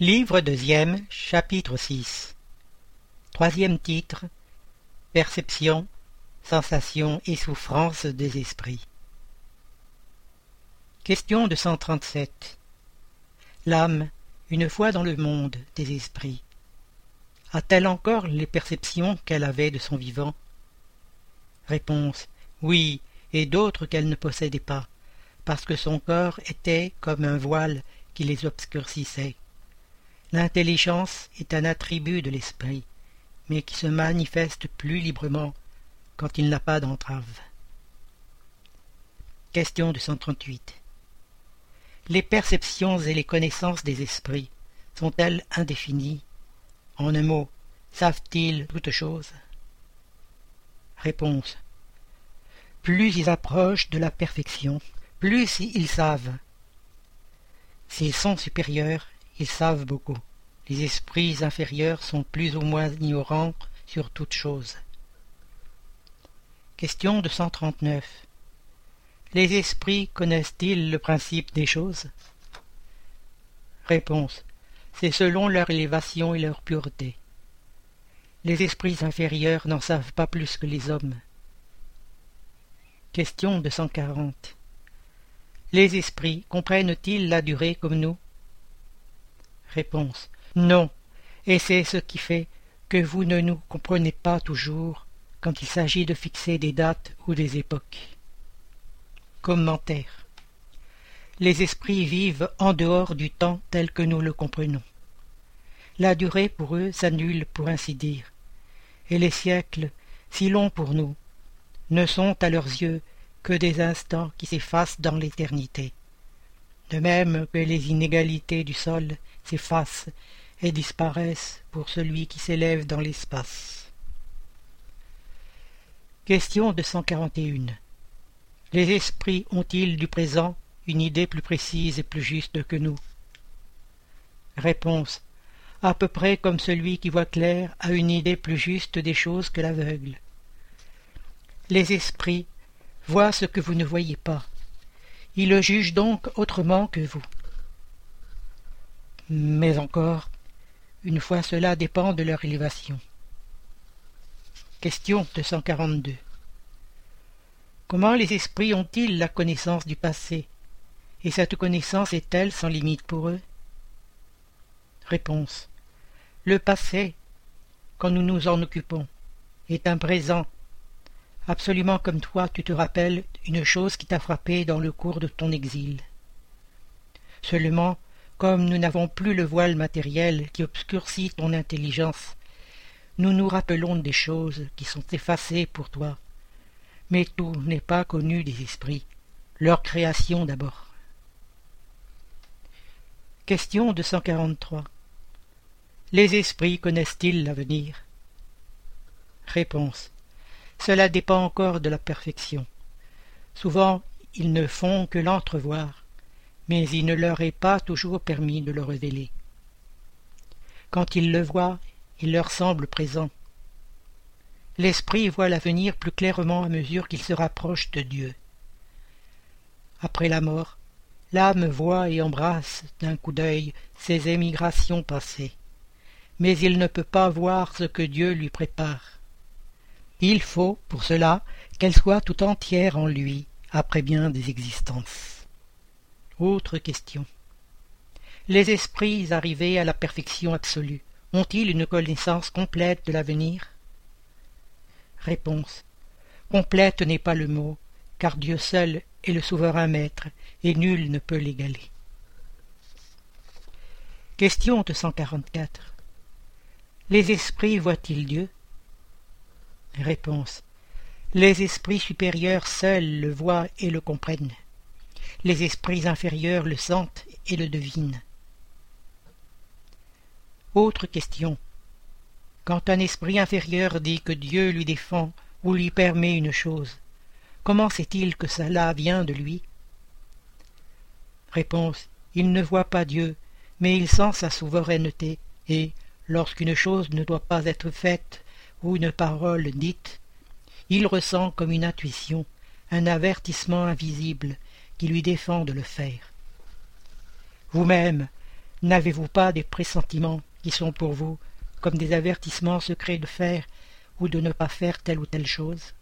Livre deuxième, chapitre 6 Troisième titre Perception, sensation et souffrance des esprits. Question de 137 L'âme, une fois dans le monde des esprits, a-t-elle encore les perceptions qu'elle avait de son vivant? Réponse Oui, et d'autres qu'elle ne possédait pas, parce que son corps était comme un voile qui les obscurcissait. L'intelligence est un attribut de l'esprit, mais qui se manifeste plus librement quand il n'a pas d'entrave. Question de 138. Les perceptions et les connaissances des esprits sont-elles indéfinies? En un mot, savent-ils toutes choses Réponse. Plus ils approchent de la perfection, plus ils savent. S'ils sont supérieurs, ils savent beaucoup. Les esprits inférieurs sont plus ou moins ignorants sur toute chose. Question de 139. Les esprits connaissent-ils le principe des choses? Réponse. C'est selon leur élévation et leur pureté. Les esprits inférieurs n'en savent pas plus que les hommes. Question de 140. Les esprits comprennent-ils la durée comme nous? Non, et c'est ce qui fait que vous ne nous comprenez pas toujours quand il s'agit de fixer des dates ou des époques. Commentaire. Les esprits vivent en dehors du temps tel que nous le comprenons. La durée pour eux s'annule pour ainsi dire, et les siècles, si longs pour nous, ne sont à leurs yeux que des instants qui s'effacent dans l'éternité de même que les inégalités du sol s'effacent et disparaissent pour celui qui s'élève dans l'espace. Question de 141. Les esprits ont-ils du présent une idée plus précise et plus juste que nous? Réponse. À peu près comme celui qui voit clair a une idée plus juste des choses que l'aveugle. Les esprits voient ce que vous ne voyez pas, ils le jugent donc autrement que vous. Mais encore, une fois cela dépend de leur élévation. Question 242. Comment les esprits ont-ils la connaissance du passé? Et cette connaissance est-elle sans limite pour eux? Réponse. Le passé, quand nous nous en occupons, est un présent absolument comme toi tu te rappelles une chose qui t'a frappé dans le cours de ton exil. Seulement, comme nous n'avons plus le voile matériel qui obscurcit ton intelligence, nous nous rappelons des choses qui sont effacées pour toi. Mais tout n'est pas connu des esprits, leur création d'abord. Question de 143. Les esprits connaissent-ils l'avenir? Réponse. Cela dépend encore de la perfection. Souvent, ils ne font que l'entrevoir, mais il ne leur est pas toujours permis de le révéler. Quand ils le voient, il leur semble présent. L'esprit voit l'avenir plus clairement à mesure qu'il se rapproche de Dieu. Après la mort, l'âme voit et embrasse d'un coup d'œil ses émigrations passées, mais il ne peut pas voir ce que Dieu lui prépare. Il faut, pour cela, qu'elle soit tout entière en lui, après bien des existences. Autre question. Les esprits arrivés à la perfection absolue ont-ils une connaissance complète de l'avenir? Réponse. Complète n'est pas le mot, car Dieu seul est le souverain maître, et nul ne peut l'égaler. Question de 144. Les esprits voient-ils Dieu? Réponse. Les esprits supérieurs seuls le voient et le comprennent. Les esprits inférieurs le sentent et le devinent. Autre question. Quand un esprit inférieur dit que Dieu lui défend ou lui permet une chose, comment sait-il que cela vient de lui? Réponse. Il ne voit pas Dieu, mais il sent sa souveraineté, et, lorsqu'une chose ne doit pas être faite ou une parole dite, il ressent comme une intuition, un avertissement invisible qui lui défend de le faire. Vous-même, N'avez-vous pas des pressentiments qui sont pour vous comme des avertissements secrets de faire ou de ne pas faire telle ou telle chose?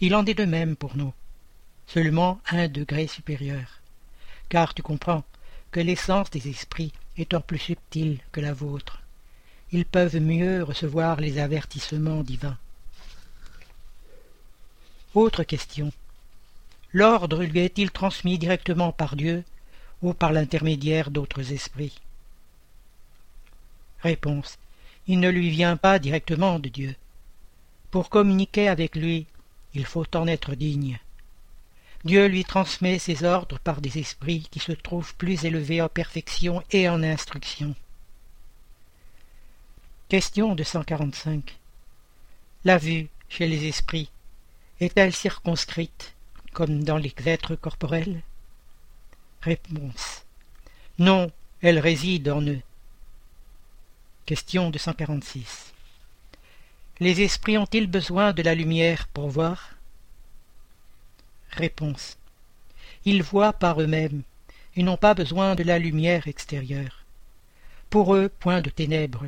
Il en est de même pour nous, seulement un degré supérieur. Car tu comprends que l'essence des esprits étant plus subtile que la vôtre, ils peuvent mieux recevoir les avertissements divins. Autre question. L'ordre lui est-il transmis directement par Dieu ou par l'intermédiaire d'autres esprits? Réponse. Il ne lui vient pas directement de Dieu. Pour communiquer avec lui, il faut en être digne. Dieu lui transmet ses ordres par des esprits qui se trouvent plus élevés en perfection et en instruction. Question de 145. La vue, chez les esprits, est-elle circonscrite, comme dans les êtres corporels Réponse. Non, elle réside en eux. Question de 146. Les esprits ont-ils besoin de la lumière pour voir? Réponse. Ils voient par eux-mêmes et n'ont pas besoin de la lumière extérieure. Pour eux, point de ténèbres,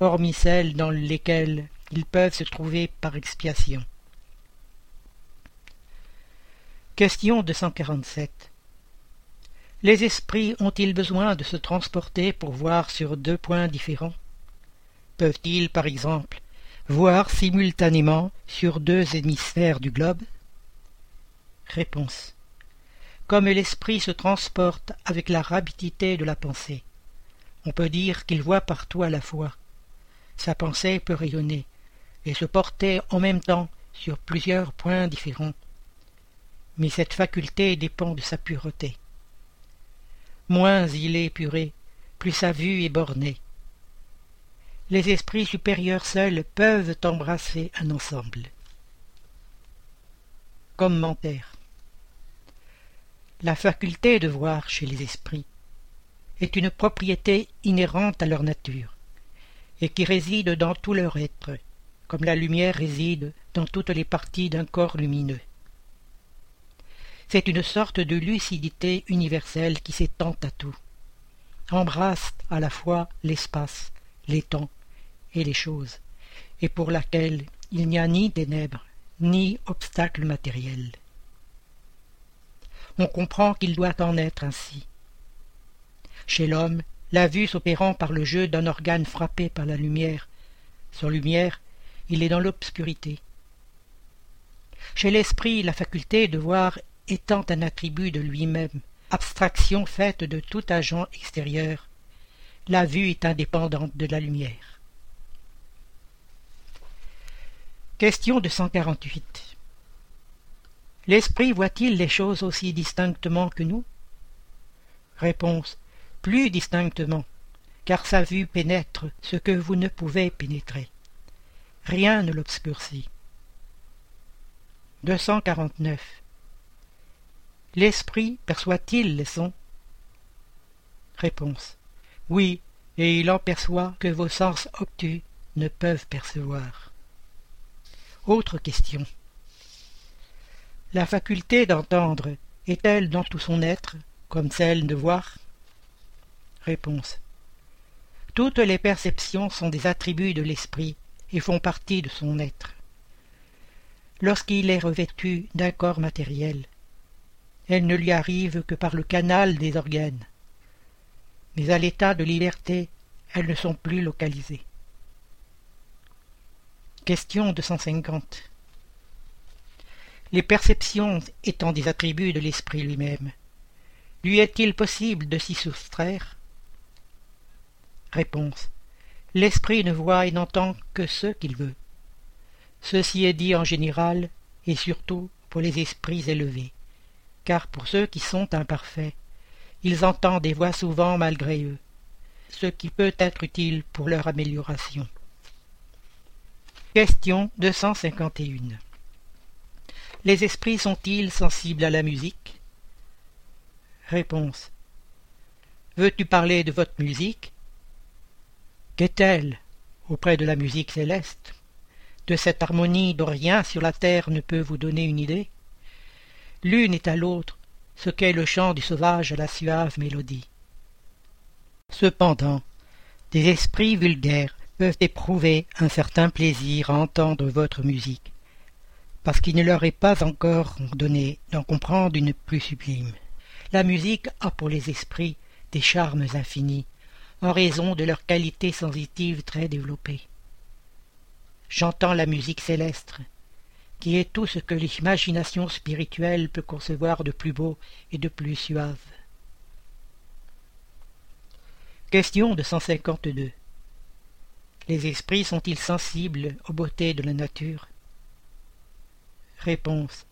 hormis celles dans lesquelles ils peuvent se trouver par expiation. Question 247. Les esprits ont-ils besoin de se transporter pour voir sur deux points différents? Peuvent-ils, par exemple, voir simultanément sur deux hémisphères du globe? Réponse. Comme l'esprit se transporte avec la rapidité de la pensée, on peut dire qu'il voit partout à la fois. Sa pensée peut rayonner et se porter en même temps sur plusieurs points différents mais cette faculté dépend de sa pureté. Moins il est puré, plus sa vue est bornée. Les esprits supérieurs seuls peuvent embrasser un ensemble. Commentaire La faculté de voir chez les esprits est une propriété inhérente à leur nature, et qui réside dans tout leur être, comme la lumière réside dans toutes les parties d'un corps lumineux. C'est une sorte de lucidité universelle qui s'étend à tout, embrasse à la fois l'espace, les temps et les choses, et pour laquelle il n'y a ni ténèbres, ni obstacles matériels. On comprend qu'il doit en être ainsi. Chez l'homme, la vue s'opérant par le jeu d'un organe frappé par la lumière, sans lumière, il est dans l'obscurité. Chez l'esprit, la faculté de voir étant un attribut de lui-même, abstraction faite de tout agent extérieur, la vue est indépendante de la lumière. Question de 148. L'esprit voit-il les choses aussi distinctement que nous? Réponse. Plus distinctement, car sa vue pénètre ce que vous ne pouvez pénétrer. Rien ne l'obscurcit. 249. L'esprit perçoit-il les sons? Réponse. Oui, et il en perçoit que vos sens obtus ne peuvent percevoir. Autre question. La faculté d'entendre est-elle dans tout son être, comme celle de voir? Réponse. Toutes les perceptions sont des attributs de l'esprit et font partie de son être. Lorsqu'il est revêtu d'un corps matériel, elle ne lui arrive que par le canal des organes. Mais à l'état de liberté, elles ne sont plus localisées. Question 250. Les perceptions étant des attributs de l'esprit lui-même, lui est-il possible de s'y soustraire? Réponse. L'esprit ne voit et n'entend que ce qu'il veut. Ceci est dit en général et surtout pour les esprits élevés car pour ceux qui sont imparfaits, ils entendent des voix souvent malgré eux, ce qui peut être utile pour leur amélioration. Question 251 Les esprits sont-ils sensibles à la musique? Réponse. Veux-tu parler de votre musique? Qu'est-elle auprès de la musique céleste? De cette harmonie dont rien sur la terre ne peut vous donner une idée? L'une est à l'autre ce qu'est le chant du sauvage à la suave mélodie Cependant, des esprits vulgaires peuvent éprouver un certain plaisir à entendre votre musique, parce qu'il ne leur est pas encore donné d'en comprendre une plus sublime. La musique a pour les esprits des charmes infinis, en raison de leur qualité sensitive très développée. J'entends la musique céleste, qui est tout ce que l'imagination spirituelle peut concevoir de plus beau et de plus suave. Question de 152. Les esprits sont-ils sensibles aux beautés de la nature? Réponse.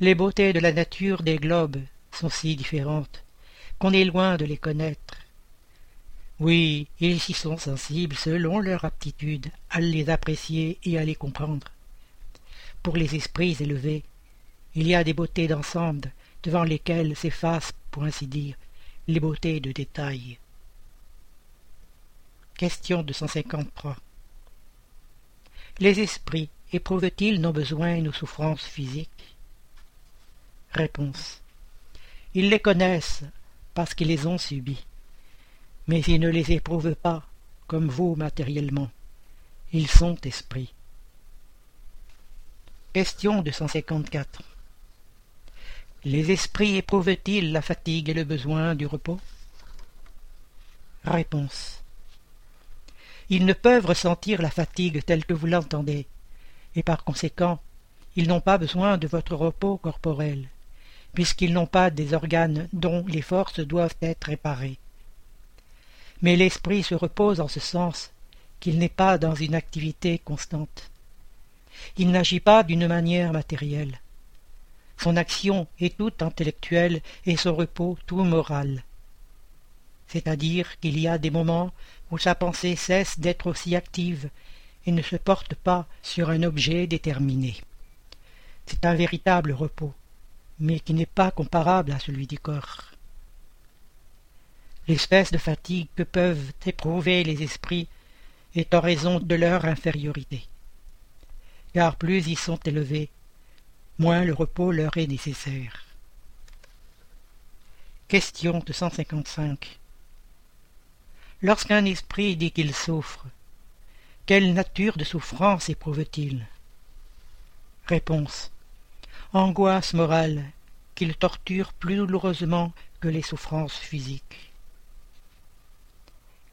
Les beautés de la nature des globes sont si différentes qu'on est loin de les connaître. Oui, ils y sont sensibles selon leur aptitude à les apprécier et à les comprendre. Pour les esprits élevés, il y a des beautés d'ensemble devant lesquelles s'effacent, pour ainsi dire, les beautés de détail. Question 253 Les esprits éprouvent-ils nos besoins et nos souffrances physiques? Réponse Ils les connaissent parce qu'ils les ont subis, mais ils ne les éprouvent pas, comme vous matériellement. Ils sont esprits. Question 254 Les esprits éprouvent-ils la fatigue et le besoin du repos? Réponse Ils ne peuvent ressentir la fatigue telle que vous l'entendez, et par conséquent, ils n'ont pas besoin de votre repos corporel, puisqu'ils n'ont pas des organes dont les forces doivent être réparées. Mais l'esprit se repose en ce sens qu'il n'est pas dans une activité constante. Il n'agit pas d'une manière matérielle. Son action est toute intellectuelle et son repos tout moral. C'est-à-dire qu'il y a des moments où sa pensée cesse d'être aussi active et ne se porte pas sur un objet déterminé. C'est un véritable repos, mais qui n'est pas comparable à celui du corps. L'espèce de fatigue que peuvent éprouver les esprits est en raison de leur infériorité car plus ils sont élevés, moins le repos leur est nécessaire. Question de 155 Lorsqu'un esprit dit qu'il souffre, quelle nature de souffrance éprouve-t-il? Réponse Angoisse morale qu'il torture plus douloureusement que les souffrances physiques.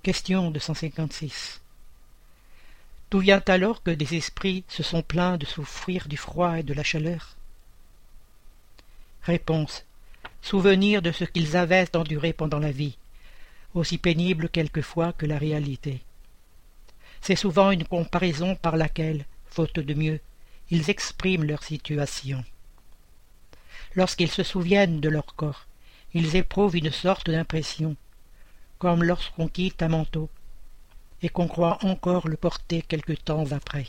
Question de 156 D'où vient alors que des esprits se sont plaints de souffrir du froid et de la chaleur? Réponse. Souvenir de ce qu'ils avaient enduré pendant la vie, aussi pénible quelquefois que la réalité. C'est souvent une comparaison par laquelle, faute de mieux, ils expriment leur situation. Lorsqu'ils se souviennent de leur corps, ils éprouvent une sorte d'impression, comme lorsqu'on quitte un manteau et qu'on croit encore le porter quelque temps après.